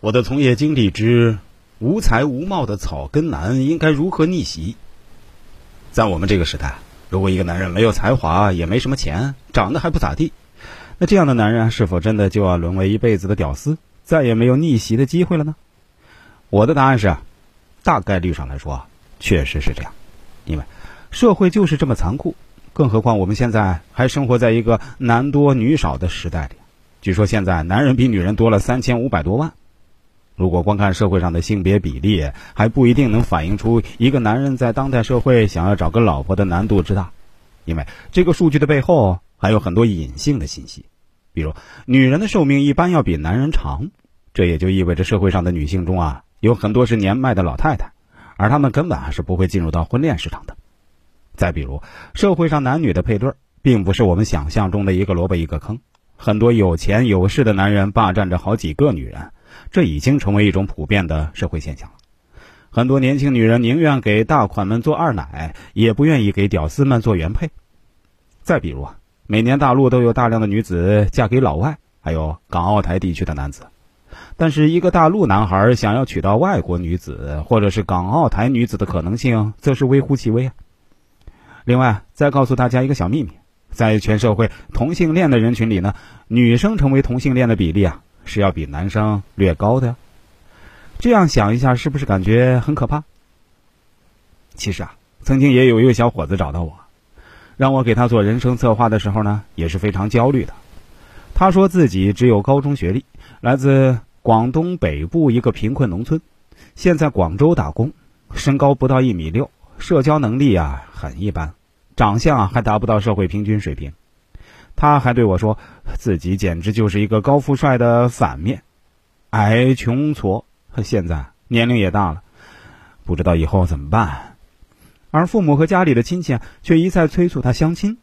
我的从业经历之无才无貌的草根男应该如何逆袭？在我们这个时代，如果一个男人没有才华，也没什么钱，长得还不咋地，那这样的男人是否真的就要沦为一辈子的屌丝，再也没有逆袭的机会了呢？我的答案是，大概率上来说，确实是这样，因为社会就是这么残酷。更何况我们现在还生活在一个男多女少的时代里，据说现在男人比女人多了三千五百多万。如果光看社会上的性别比例，还不一定能反映出一个男人在当代社会想要找个老婆的难度之大，因为这个数据的背后还有很多隐性的信息，比如女人的寿命一般要比男人长，这也就意味着社会上的女性中啊有很多是年迈的老太太，而她们根本还是不会进入到婚恋市场的。再比如，社会上男女的配对并不是我们想象中的一个萝卜一个坑，很多有钱有势的男人霸占着好几个女人。这已经成为一种普遍的社会现象了。很多年轻女人宁愿给大款们做二奶，也不愿意给屌丝们做原配。再比如啊，每年大陆都有大量的女子嫁给老外，还有港澳台地区的男子。但是，一个大陆男孩想要娶到外国女子或者是港澳台女子的可能性，则是微乎其微啊。另外，再告诉大家一个小秘密，在全社会同性恋的人群里呢，女生成为同性恋的比例啊。是要比男生略高的呀，这样想一下，是不是感觉很可怕？其实啊，曾经也有一个小伙子找到我，让我给他做人生策划的时候呢，也是非常焦虑的。他说自己只有高中学历，来自广东北部一个贫困农村，现在广州打工，身高不到一米六，社交能力啊很一般，长相还达不到社会平均水平。他还对我说，自己简直就是一个高富帅的反面，矮穷矬。现在年龄也大了，不知道以后怎么办。而父母和家里的亲戚却一再催促他相亲。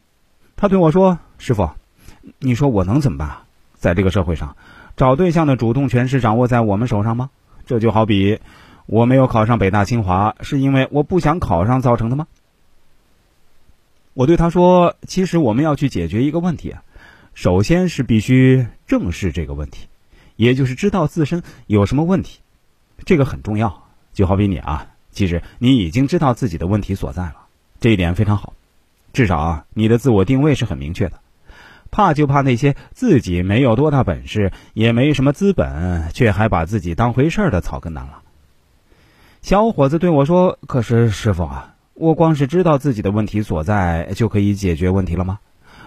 他对我说：“师傅，你说我能怎么办？在这个社会上，找对象的主动权是掌握在我们手上吗？这就好比我没有考上北大清华，是因为我不想考上造成的吗？”我对他说：“其实我们要去解决一个问题啊，首先是必须正视这个问题，也就是知道自身有什么问题，这个很重要。就好比你啊，其实你已经知道自己的问题所在了，这一点非常好，至少啊，你的自我定位是很明确的。怕就怕那些自己没有多大本事，也没什么资本，却还把自己当回事儿的草根男了。”小伙子对我说：“可是师傅啊。”我光是知道自己的问题所在就可以解决问题了吗？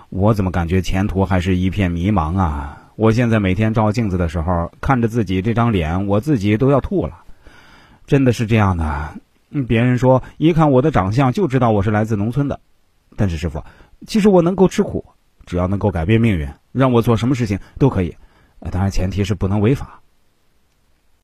我怎么感觉前途还是一片迷茫啊！我现在每天照镜子的时候，看着自己这张脸，我自己都要吐了。真的是这样的。别人说一看我的长相就知道我是来自农村的，但是师傅，其实我能够吃苦，只要能够改变命运，让我做什么事情都可以。当然前提是不能违法。